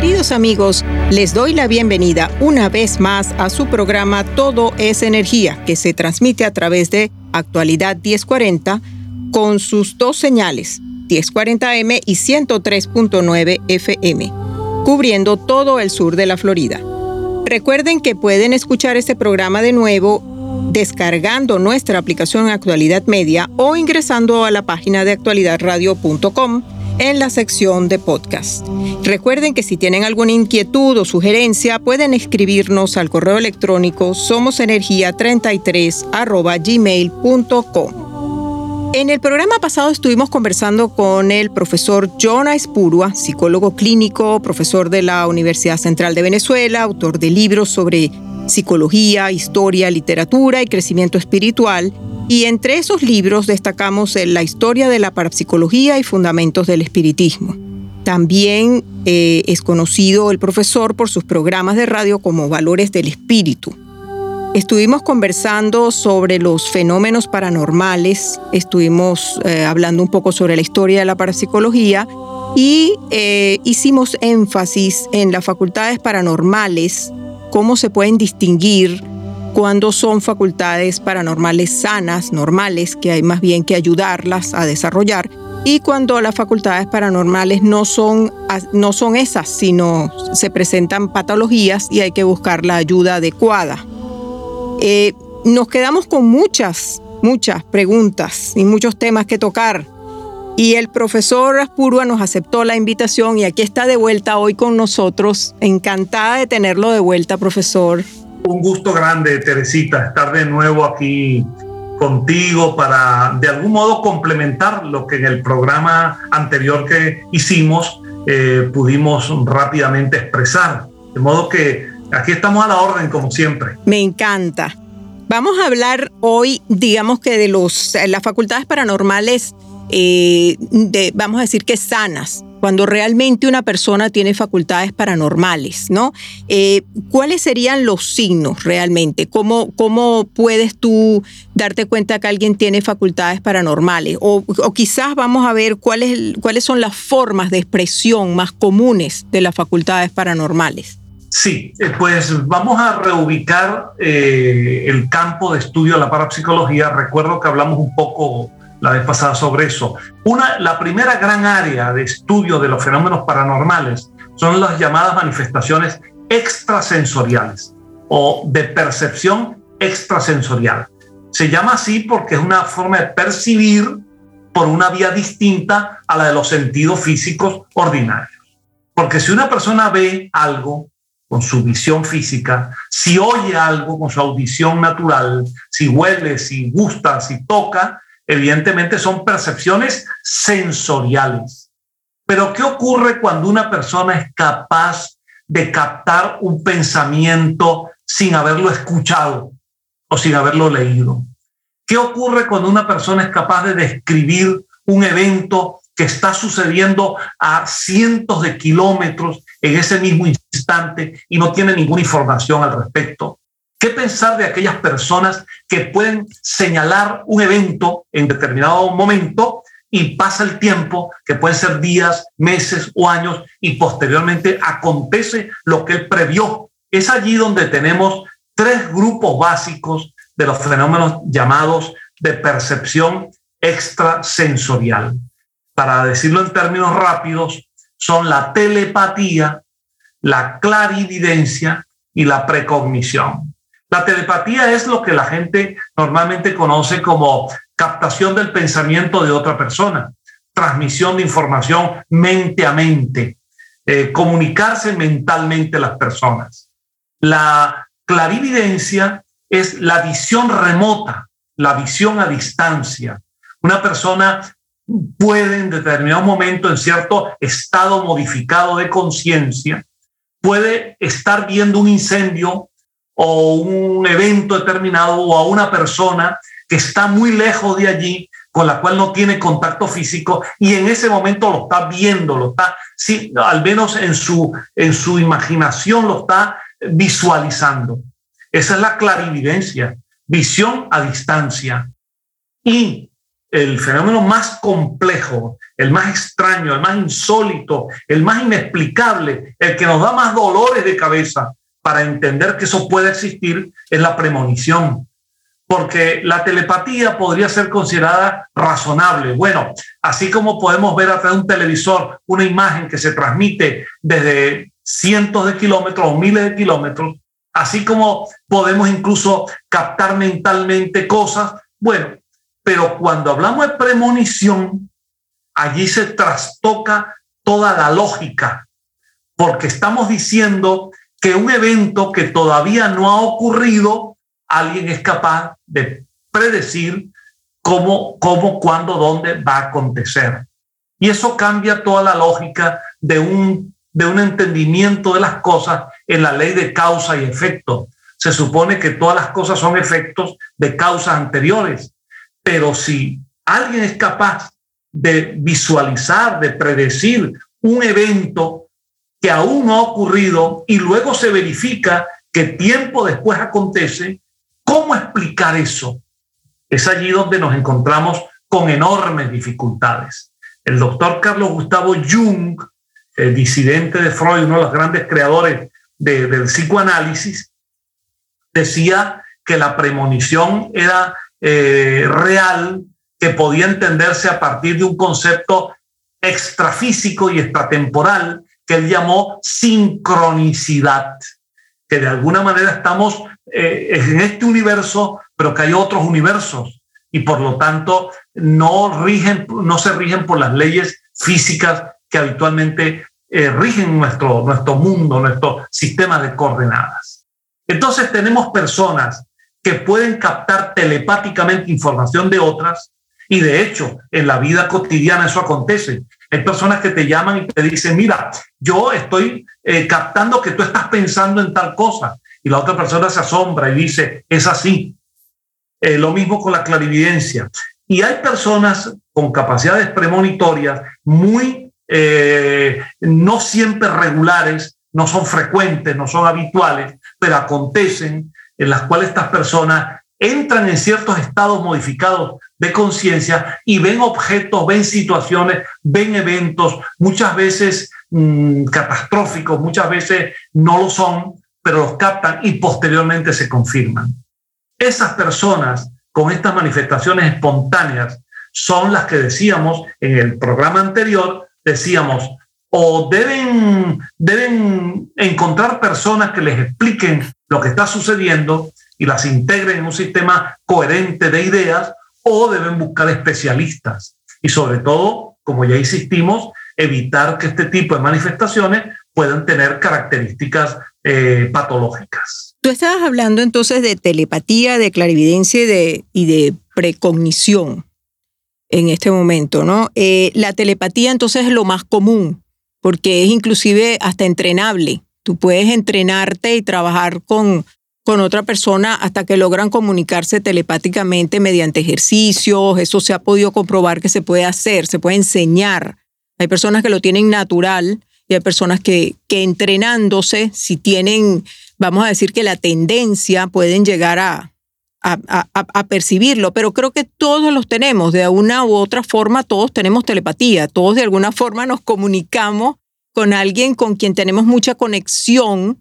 Queridos amigos, les doy la bienvenida una vez más a su programa Todo es Energía, que se transmite a través de Actualidad 1040 con sus dos señales, 1040M y 103.9 FM, cubriendo todo el sur de la Florida. Recuerden que pueden escuchar este programa de nuevo descargando nuestra aplicación Actualidad Media o ingresando a la página de actualidadradio.com en la sección de podcast. Recuerden que si tienen alguna inquietud o sugerencia, pueden escribirnos al correo electrónico somosenergia33 gmail.com. En el programa pasado estuvimos conversando con el profesor John Aispurua, psicólogo clínico, profesor de la Universidad Central de Venezuela, autor de libros sobre psicología, historia, literatura y crecimiento espiritual, y entre esos libros destacamos la historia de la parapsicología y fundamentos del espiritismo. También eh, es conocido el profesor por sus programas de radio como Valores del Espíritu. Estuvimos conversando sobre los fenómenos paranormales, estuvimos eh, hablando un poco sobre la historia de la parapsicología y eh, hicimos énfasis en las facultades paranormales, cómo se pueden distinguir cuando son facultades paranormales sanas, normales, que hay más bien que ayudarlas a desarrollar, y cuando las facultades paranormales no son, no son esas, sino se presentan patologías y hay que buscar la ayuda adecuada. Eh, nos quedamos con muchas, muchas preguntas y muchos temas que tocar. Y el profesor Aspurua nos aceptó la invitación y aquí está de vuelta hoy con nosotros. Encantada de tenerlo de vuelta, profesor un gusto grande, Teresita, estar de nuevo aquí contigo para de algún modo complementar lo que en el programa anterior que hicimos eh, pudimos rápidamente expresar. De modo que aquí estamos a la orden como siempre. Me encanta. Vamos a hablar hoy, digamos que de los, las facultades paranormales, eh, vamos a decir que sanas, cuando realmente una persona tiene facultades paranormales, ¿no? Eh, ¿Cuáles serían los signos realmente? ¿Cómo, ¿Cómo puedes tú darte cuenta que alguien tiene facultades paranormales? O, quizás vamos a ver cuáles, cuáles son las formas de expresión más comunes de las facultades paranormales. Sí, eh, pues vamos a reubicar eh, el campo de estudio de la parapsicología. Recuerdo que hablamos un poco la vez pasada sobre eso. Una, la primera gran área de estudio de los fenómenos paranormales son las llamadas manifestaciones extrasensoriales o de percepción extrasensorial. Se llama así porque es una forma de percibir por una vía distinta a la de los sentidos físicos ordinarios. Porque si una persona ve algo con su visión física, si oye algo con su audición natural, si huele, si gusta, si toca, evidentemente son percepciones sensoriales. Pero ¿qué ocurre cuando una persona es capaz de captar un pensamiento sin haberlo escuchado o sin haberlo leído? ¿Qué ocurre cuando una persona es capaz de describir un evento que está sucediendo a cientos de kilómetros en ese mismo instante y no tiene ninguna información al respecto? ¿Qué pensar de aquellas personas que pueden señalar un evento en determinado momento y pasa el tiempo, que puede ser días, meses o años, y posteriormente acontece lo que él previó? Es allí donde tenemos tres grupos básicos de los fenómenos llamados de percepción extrasensorial. Para decirlo en términos rápidos, son la telepatía, la clarividencia y la precognición. La telepatía es lo que la gente normalmente conoce como captación del pensamiento de otra persona, transmisión de información mente a mente, eh, comunicarse mentalmente las personas. La clarividencia es la visión remota, la visión a distancia. Una persona puede en determinado momento, en cierto estado modificado de conciencia, puede estar viendo un incendio o un evento determinado o a una persona que está muy lejos de allí, con la cual no tiene contacto físico y en ese momento lo está viendo, lo está, sí, al menos en su, en su imaginación lo está visualizando. Esa es la clarividencia, visión a distancia. Y el fenómeno más complejo, el más extraño, el más insólito, el más inexplicable, el que nos da más dolores de cabeza para entender que eso puede existir, es la premonición. Porque la telepatía podría ser considerada razonable. Bueno, así como podemos ver a través de un televisor una imagen que se transmite desde cientos de kilómetros o miles de kilómetros, así como podemos incluso captar mentalmente cosas. Bueno, pero cuando hablamos de premonición, allí se trastoca toda la lógica, porque estamos diciendo que un evento que todavía no ha ocurrido, alguien es capaz de predecir cómo, cómo, cuándo, dónde va a acontecer. Y eso cambia toda la lógica de un de un entendimiento de las cosas en la ley de causa y efecto. Se supone que todas las cosas son efectos de causas anteriores, pero si alguien es capaz de visualizar, de predecir un evento que aún no ha ocurrido y luego se verifica que tiempo después acontece, ¿cómo explicar eso? Es allí donde nos encontramos con enormes dificultades. El doctor Carlos Gustavo Jung el disidente de Freud, uno de los grandes creadores del psicoanálisis, decía que la premonición era eh, real, que podía entenderse a partir de un concepto extrafísico y extratemporal que él llamó sincronicidad, que de alguna manera estamos eh, en este universo, pero que hay otros universos y por lo tanto no, rigen, no se rigen por las leyes físicas que habitualmente eh, rigen nuestro, nuestro mundo, nuestro sistema de coordenadas. Entonces tenemos personas que pueden captar telepáticamente información de otras y de hecho en la vida cotidiana eso acontece. Hay personas que te llaman y te dicen, mira, yo estoy eh, captando que tú estás pensando en tal cosa y la otra persona se asombra y dice, es así. Eh, lo mismo con la clarividencia. Y hay personas con capacidades premonitorias muy eh, no siempre regulares, no son frecuentes, no son habituales, pero acontecen en las cuales estas personas entran en ciertos estados modificados de conciencia y ven objetos, ven situaciones, ven eventos, muchas veces mm, catastróficos, muchas veces no lo son, pero los captan y posteriormente se confirman. Esas personas con estas manifestaciones espontáneas son las que decíamos en el programa anterior, decíamos, o deben, deben encontrar personas que les expliquen lo que está sucediendo y las integren en un sistema coherente de ideas, o deben buscar especialistas. Y sobre todo, como ya insistimos, evitar que este tipo de manifestaciones puedan tener características eh, patológicas. Tú estabas hablando entonces de telepatía, de clarividencia y de, y de precognición en este momento, ¿no? Eh, la telepatía entonces es lo más común, porque es inclusive hasta entrenable. Tú puedes entrenarte y trabajar con, con otra persona hasta que logran comunicarse telepáticamente mediante ejercicios. Eso se ha podido comprobar que se puede hacer, se puede enseñar. Hay personas que lo tienen natural y hay personas que, que entrenándose, si tienen, vamos a decir que la tendencia, pueden llegar a, a, percibirlo, pero creo que todos los tenemos, de una u otra forma, todos tenemos telepatía, todos de alguna forma nos comunicamos con alguien con quien tenemos mucha conexión,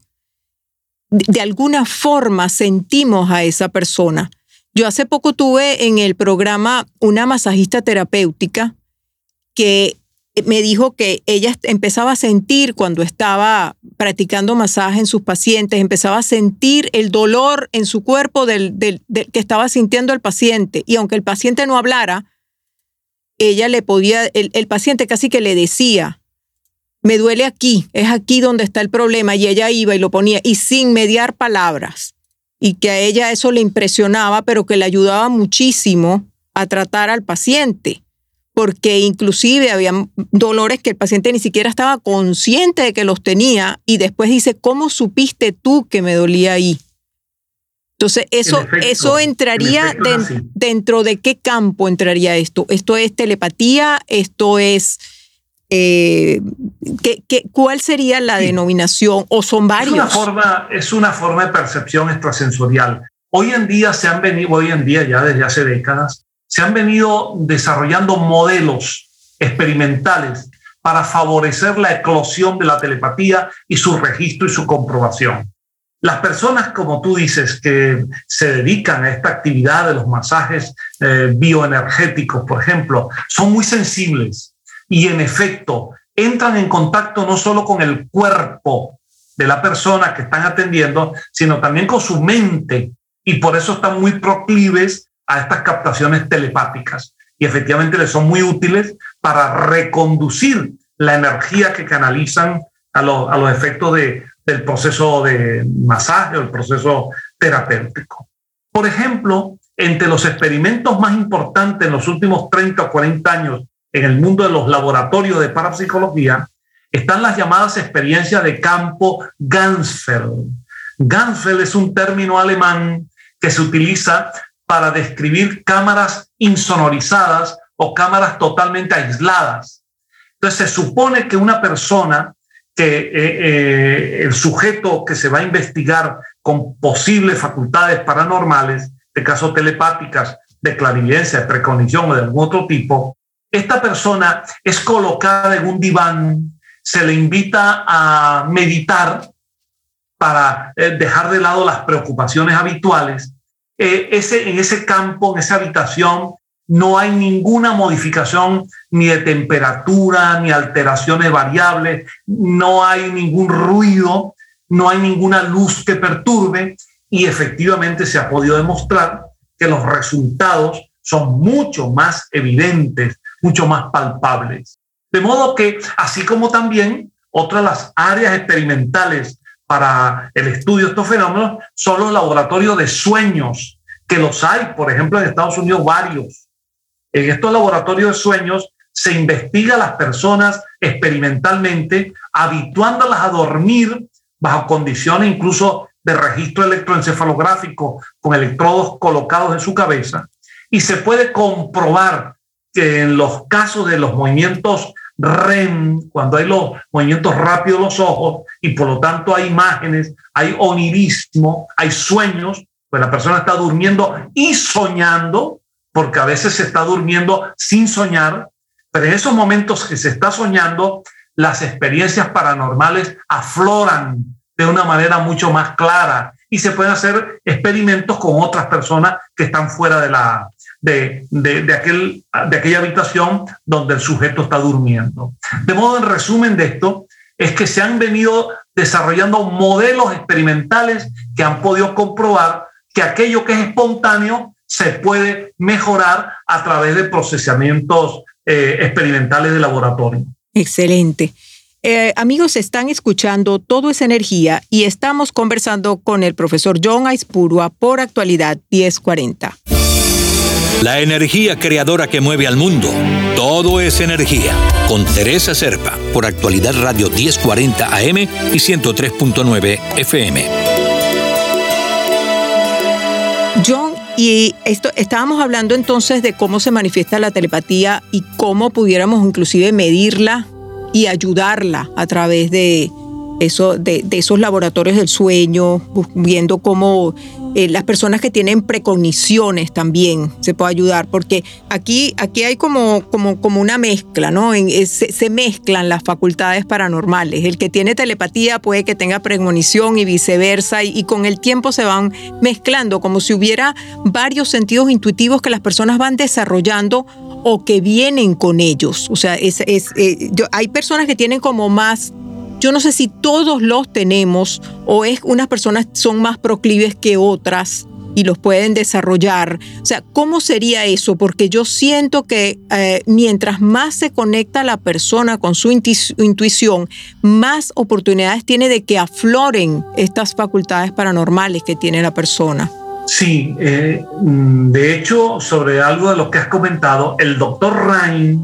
de alguna forma sentimos a esa persona. Yo hace poco tuve en el programa una masajista terapéutica que me dijo que ella empezaba a sentir cuando estaba practicando masaje en sus pacientes, empezaba a sentir el dolor en su cuerpo del, que estaba sintiendo el paciente. Y aunque el paciente no hablara, ella le podía, el, el paciente casi que le decía, me duele aquí, es aquí donde está el problema. Y ella iba y lo ponía, y sin mediar palabras. Y que a ella eso le impresionaba, pero que le ayudaba muchísimo a tratar al paciente porque inclusive había dolores que el paciente ni siquiera estaba consciente de que los tenía y después dice, ¿cómo supiste tú que me dolía ahí? Entonces, eso, eso entraría dentro de qué campo entraría esto. Esto es telepatía, esto es... Eh, ¿qué, cuál sería la denominación? ¿O son varios? Es una, forma, es una forma de percepción extrasensorial. Hoy en día se han venido, hoy en día ya desde hace décadas, se han venido desarrollando modelos experimentales para favorecer la eclosión de la telepatía y su registro y su comprobación. Las personas, como tú dices, que se dedican a esta actividad de los masajes eh, bioenergéticos, por ejemplo, son muy sensibles y en efecto entran en contacto no solo con el cuerpo de la persona que están atendiendo, sino también con su mente y por eso están muy proclives a estas captaciones telepáticas y efectivamente les son muy útiles para reconducir la energía que canalizan a, a los efectos de, del proceso de masaje o el proceso terapéutico. Por ejemplo, entre los experimentos más importantes en los últimos 30 o 40 años en el mundo de los laboratorios de parapsicología están las llamadas experiencias de campo Gansfeld. Gansfeld es un término alemán que se utiliza para describir cámaras insonorizadas o cámaras totalmente aisladas. Entonces se supone que una persona, que eh, eh, el sujeto que se va a investigar con posibles facultades paranormales, de caso telepáticas, de clarividencia, de precognición o de algún otro tipo, esta persona es colocada en un diván, se le invita a meditar para eh, dejar de lado las preocupaciones habituales. Eh, ese, en ese campo, en esa habitación, no hay ninguna modificación ni de temperatura, ni alteraciones variables, no hay ningún ruido, no hay ninguna luz que perturbe y efectivamente se ha podido demostrar que los resultados son mucho más evidentes, mucho más palpables. De modo que, así como también otras las áreas experimentales para el estudio de estos fenómenos son los laboratorios de sueños, que los hay, por ejemplo, en Estados Unidos varios. En estos laboratorios de sueños se investiga a las personas experimentalmente, habituándolas a dormir bajo condiciones incluso de registro electroencefalográfico con electrodos colocados en su cabeza, y se puede comprobar que en los casos de los movimientos REM, cuando hay los movimientos rápidos de los ojos y por lo tanto hay imágenes, hay onirismo, hay sueños, pues la persona está durmiendo y soñando, porque a veces se está durmiendo sin soñar, pero en esos momentos que se está soñando, las experiencias paranormales afloran de una manera mucho más clara y se pueden hacer experimentos con otras personas que están fuera de la, de, de, aquel, de aquella habitación donde el sujeto está durmiendo. De modo, en resumen de esto, es que se han venido desarrollando modelos experimentales que han podido comprobar que aquello que es espontáneo se puede mejorar a través de procesamientos eh, experimentales de laboratorio. Excelente. Eh, amigos, están escuchando Todo es Energía y estamos conversando con el profesor John Aispurua por actualidad 1040. La energía creadora que mueve al mundo. Todo es energía. Con Teresa Serpa, por actualidad Radio 1040 AM y 103.9 FM. John, y esto estábamos hablando entonces de cómo se manifiesta la telepatía y cómo pudiéramos inclusive medirla y ayudarla a través de, eso, de, esos laboratorios del sueño, viendo cómo eh, las personas que tienen precogniciones también se puede ayudar, porque aquí, aquí hay como, como, como una mezcla, ¿no? se, mezclan las facultades paranormales. El que tiene telepatía puede que tenga precognición y viceversa, y, con el tiempo se van mezclando, como si hubiera varios sentidos intuitivos que las personas van desarrollando o que vienen con ellos. O sea, es, eh, hay personas que tienen como más, yo no sé si todos los tenemos o es unas personas son más proclives que otras y los pueden desarrollar. O sea, ¿cómo sería eso? Porque yo siento que eh, mientras más se conecta la persona con su intuición, más oportunidades tiene de que afloren estas facultades paranormales que tiene la persona. Sí, eh, mm, de hecho, sobre algo de lo que has comentado, el doctor Rain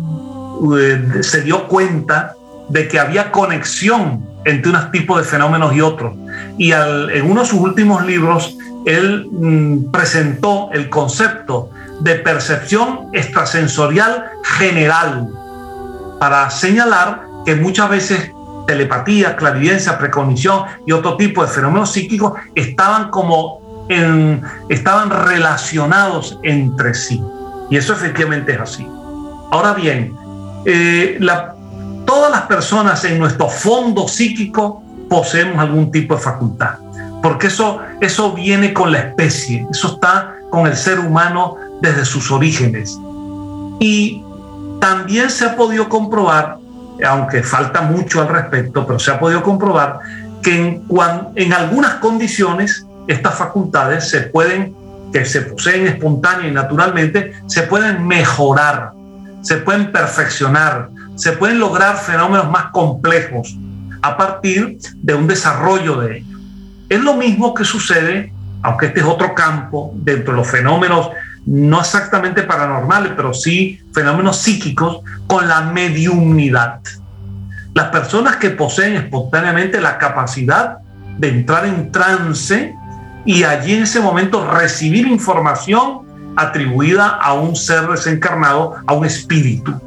eh, se dio cuenta de que había conexión entre unos tipos de fenómenos y otros. Y en uno de sus últimos libros, él mm, presentó el concepto de percepción extrasensorial general para señalar que muchas veces telepatía, clarividencia, precognición y otro tipo de fenómenos psíquicos estaban como estaban relacionados entre sí. Y eso efectivamente es así. Ahora bien, eh, todas las personas en nuestro fondo psíquico poseemos algún tipo de facultad, porque eso, eso viene con la especie, eso está con el ser humano desde sus orígenes. Y también se ha podido comprobar, aunque falta mucho al respecto, pero se ha podido comprobar que en, en algunas condiciones estas facultades se pueden, que se poseen espontánea y naturalmente, se pueden mejorar, se pueden perfeccionar, se pueden lograr fenómenos más complejos a partir de un desarrollo de ellos. Es lo mismo que sucede, aunque este es otro campo, dentro de los fenómenos no exactamente paranormales, pero sí fenómenos psíquicos, con la mediunidad. Las personas que poseen espontáneamente la capacidad de entrar en trance y allí en ese momento recibir información atribuida a un ser desencarnado, a un espíritu.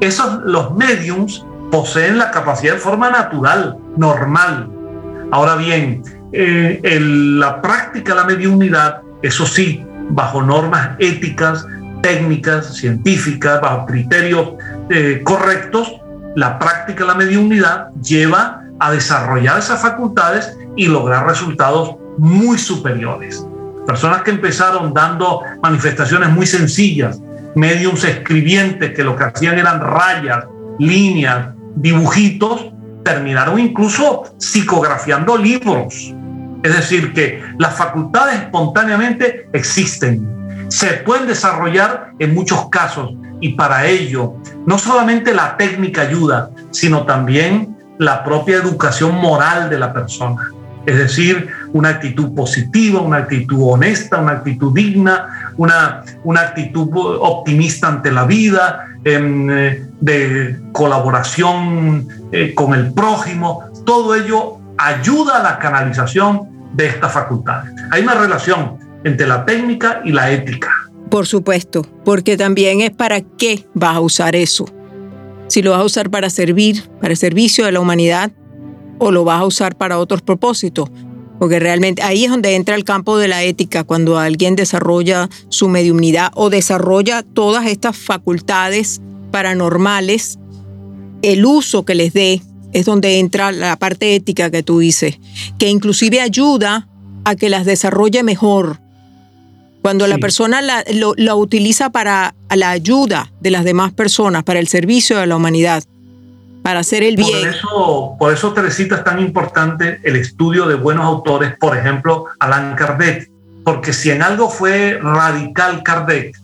Esos, los mediums poseen la capacidad de forma natural, normal. Ahora bien, eh, la práctica de la mediunidad, eso sí, bajo normas éticas, técnicas, científicas, bajo criterios eh, correctos, la práctica de la mediunidad lleva a desarrollar esas facultades y lograr resultados muy superiores. Personas que empezaron dando manifestaciones muy sencillas, mediums escribientes que lo que hacían eran rayas, líneas, dibujitos, terminaron incluso psicografiando libros. Es decir, que las facultades espontáneamente existen, se pueden desarrollar en muchos casos y para ello no solamente la técnica ayuda, sino también la propia educación moral de la persona. Es decir, una actitud positiva, una actitud honesta, una actitud digna, una, una actitud optimista ante la vida, em, eh, de colaboración eh, con el prójimo. Todo ello ayuda a la canalización de estas facultades. Hay una relación entre la técnica y la ética. Por supuesto, porque también es para qué vas a usar eso. Si lo vas a usar para servir, para el servicio de la humanidad, o lo vas a usar para otros propósitos. Porque realmente ahí es donde entra el campo de la ética, cuando alguien desarrolla su mediunidad o desarrolla todas estas facultades paranormales, el uso que les dé es donde entra la parte ética que tú dices, que inclusive ayuda a que las desarrolle mejor. Cuando la persona la, lo, utiliza para la ayuda de las demás personas, para el servicio de la humanidad para hacer el bien. Por eso, por eso, Teresita, es tan importante el estudio de buenos autores, por ejemplo, Alan Kardec, porque si en algo fue radical Kardec,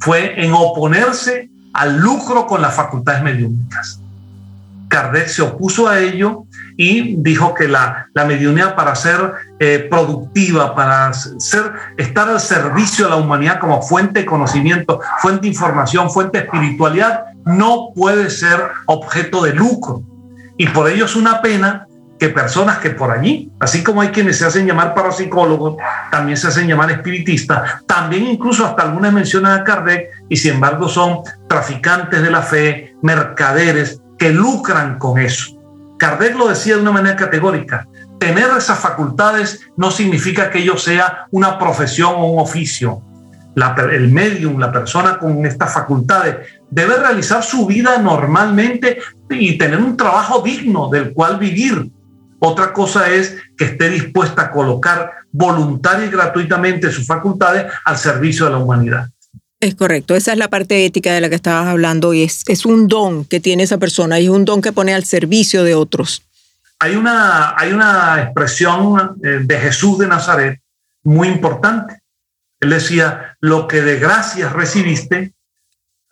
fue en oponerse al lucro con las facultades mediúnicas. Kardec se opuso a ello y dijo que la, la mediunidad para ser eh, productiva, para ser, estar al servicio de la humanidad como fuente de conocimiento, fuente de información, fuente de espiritualidad, no puede ser objeto de lucro. Y por ello es una pena que personas que por allí, así como hay quienes se hacen llamar parapsicólogos, también se hacen llamar espiritistas, también incluso hasta algunas mencionan a Kardec y sin embargo son traficantes de la fe, mercaderes que lucran con eso. Kardec lo decía de una manera categórica, tener esas facultades no significa que ello sea una profesión o un oficio. el medium, la persona con estas facultades, debe realizar su vida normalmente y tener un trabajo digno del cual vivir. Otra cosa es que esté dispuesta a colocar voluntaria y gratuitamente sus facultades al servicio de la humanidad. Es correcto, esa es la parte ética de la que estabas hablando y es, es un don que tiene esa persona y es un don que pone al servicio de otros. Hay una, hay una expresión eh, de Jesús de Nazaret muy importante. Él decía, lo que de gracias recibiste,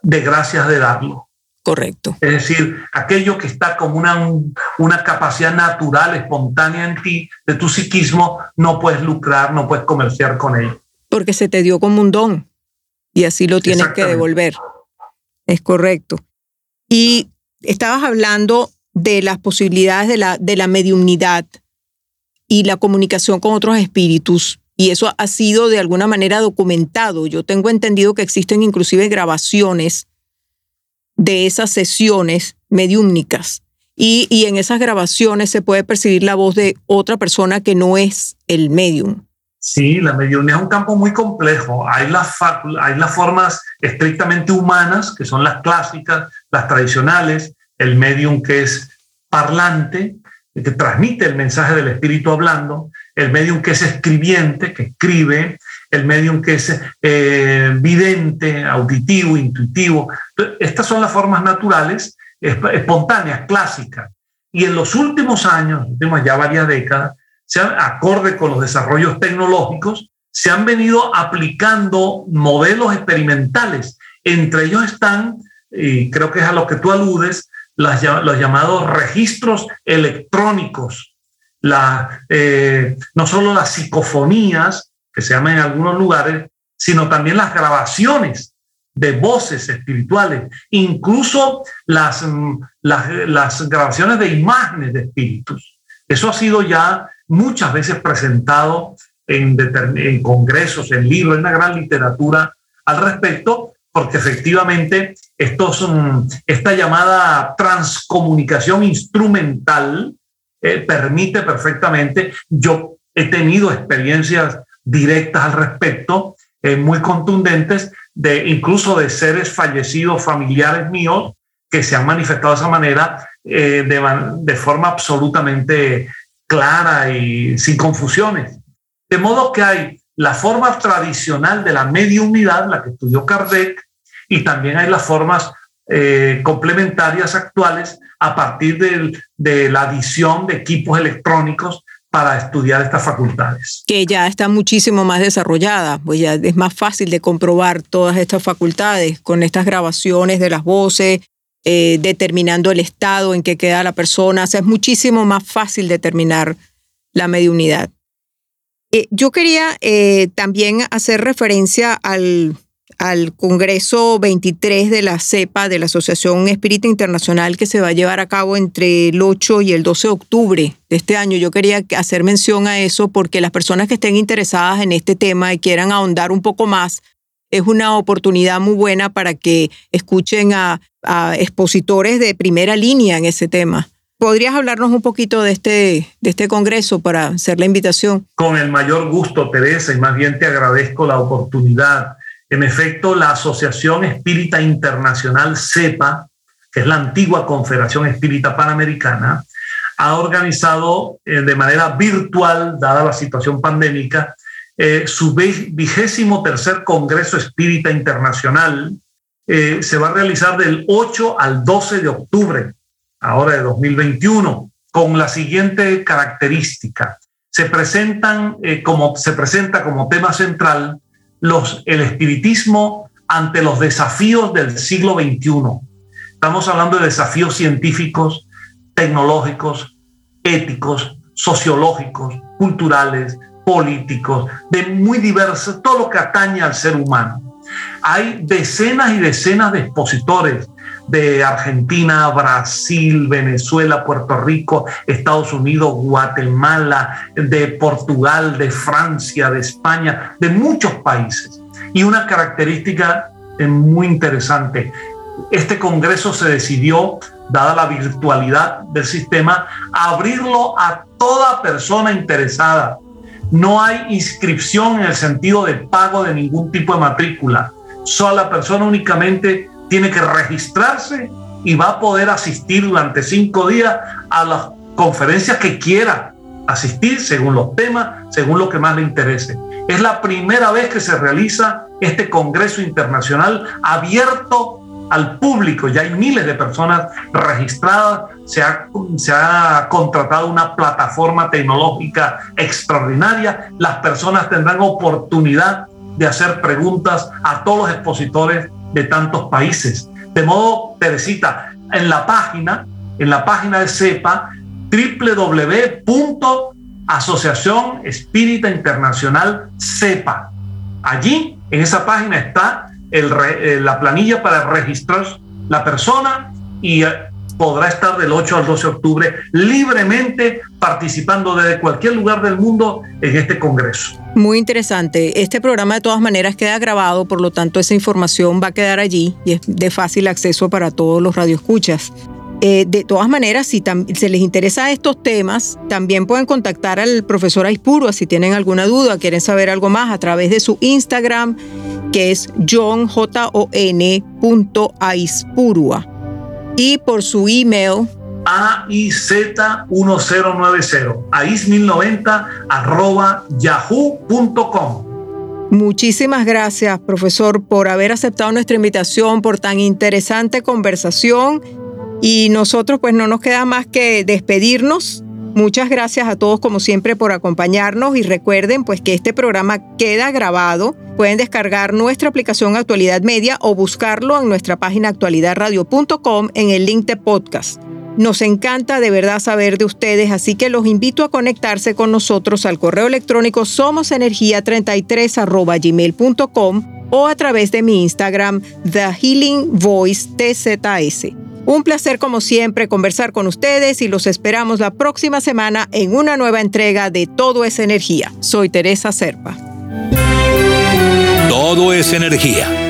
de gracias de darlo. Correcto. Es decir, aquello que está como una, una capacidad natural, espontánea en ti, de tu psiquismo, no puedes lucrar, no puedes comerciar con ello. Porque se te dio como un don y así lo tienes que devolver. Es correcto. Y estabas hablando de las posibilidades de la, de la mediunidad y la comunicación con otros espíritus. Y eso ha sido de alguna manera documentado. Yo tengo entendido que existen inclusive grabaciones de esas sesiones mediúmnicas. Y, en esas grabaciones se puede percibir la voz de otra persona que no es el medium. Sí, la mediunidad es un campo muy complejo. Hay las, hay las formas estrictamente humanas, que son las clásicas, las tradicionales, el medium que es parlante, que transmite el mensaje del espíritu hablando, el medium que es escribiente, que escribe, el medium que es eh, vidente, auditivo, intuitivo. Estas son las formas naturales, espontáneas, clásicas. Y en los últimos años, últimas ya varias décadas, se acorde con los desarrollos tecnológicos, se han venido aplicando modelos experimentales. Entre ellos están, y creo que es a lo que tú aludes, los llamados registros electrónicos, eh, no solo las psicofonías, que se llaman en algunos lugares, sino también las grabaciones de voces espirituales, incluso las, mm, las, grabaciones de imágenes de espíritus. Eso ha sido ya muchas veces presentado en, congresos, en libros, en una gran literatura al respecto, porque efectivamente estos, esta llamada transcomunicación instrumental eh, permite perfectamente, yo he tenido experiencias directas al respecto, eh, muy contundentes, de incluso de seres fallecidos, familiares míos, que se han manifestado de esa manera eh, de, de, forma absolutamente clara y sin confusiones. De modo que hay la forma tradicional de la mediunidad, la que estudió Kardec, y también hay las formas eh, complementarias actuales a partir de, de la adición de equipos electrónicos para estudiar estas facultades. Que ya está muchísimo más desarrollada, pues ya es más fácil de comprobar todas estas facultades con estas grabaciones de las voces, eh, determinando el estado en que queda la persona. Es muchísimo más fácil determinar la mediunidad. Eh, yo quería también hacer referencia al, al Congreso 23 de la CEPA, de la Asociación Espírita Internacional, que se va a llevar a cabo entre el 8 y el 12 de octubre de este año. Yo quería hacer mención a eso porque las personas que estén interesadas en este tema y quieran ahondar un poco más, es una oportunidad muy buena para que escuchen a, expositores de primera línea en ese tema. ¿Podrías hablarnos un poquito de este, de este congreso para hacer la invitación? Con el mayor gusto, Teresa, y más bien te agradezco la oportunidad. En efecto, la Asociación Espírita Internacional CEPA, que es la antigua Confederación Espírita Panamericana, ha organizado eh, de manera virtual, dada la situación pandémica, eh, su vigésimo tercer Congreso Espírita Internacional eh, se va a realizar del 8 al 12 de octubre, ahora de 2021, con la siguiente característica. Se, presenta como tema central el espiritismo ante los desafíos del siglo XXI. Estamos hablando de desafíos científicos, tecnológicos, éticos, sociológicos, culturales, políticos, de muy diversos, todo lo que atañe al ser humano. Hay decenas y decenas de expositores de Argentina, Brasil, Venezuela, Puerto Rico, Estados Unidos, Guatemala, de Portugal, de Francia, de España, de muchos países. Y una característica eh, muy interesante, este Congreso se decidió, dada la virtualidad del sistema, abrirlo a toda persona interesada no hay inscripción en el sentido de pago de ningún tipo de matrícula. Solo la persona únicamente tiene que registrarse y va a poder asistir durante cinco días a las conferencias que quiera, asistir según los temas, según lo que más le interese. Es la primera vez que se realiza este Congreso Internacional abierto al público. Ya hay miles de personas registradas, se ha, se ha contratado una plataforma tecnológica extraordinaria. Las personas tendrán oportunidad de hacer preguntas a todos los expositores de tantos países. De modo, Teresita, en la página, en la página de CEPA, www.asociación Espírita Internacional CEPA. Allí, en esa página está eh, la planilla para registrar la persona y eh, podrá estar del 8 al 12 de octubre libremente participando desde cualquier lugar del mundo en este Congreso. Muy interesante. Este programa de todas maneras queda grabado, por lo tanto esa información va a quedar allí y es de fácil acceso para todos los radioescuchas. Eh, de todas maneras, si se les interesa estos temas, también pueden contactar al profesor Aispurua si tienen alguna duda, quieren saber algo más a través de su Instagram, que es johnjon.aispurua. Y por su email, AIZ1090, AIS1090 arroba yahoo.com. Muchísimas gracias, profesor, por haber aceptado nuestra invitación, por tan interesante conversación y nosotros pues no nos queda más que despedirnos. Muchas gracias a todos como siempre por acompañarnos y recuerden pues que este programa queda grabado. Pueden descargar nuestra aplicación Actualidad Media o buscarlo en nuestra página actualidadradio.com en el link de podcast. Nos encanta de verdad saber de ustedes, así que los invito a conectarse con nosotros al correo electrónico somosenergia33 o a través de mi Instagram, The Healing Voice TZS. Un placer como siempre conversar con ustedes y los esperamos la próxima semana en una nueva entrega de Todo es Energía. Soy Teresa Serpa. Todo es Energía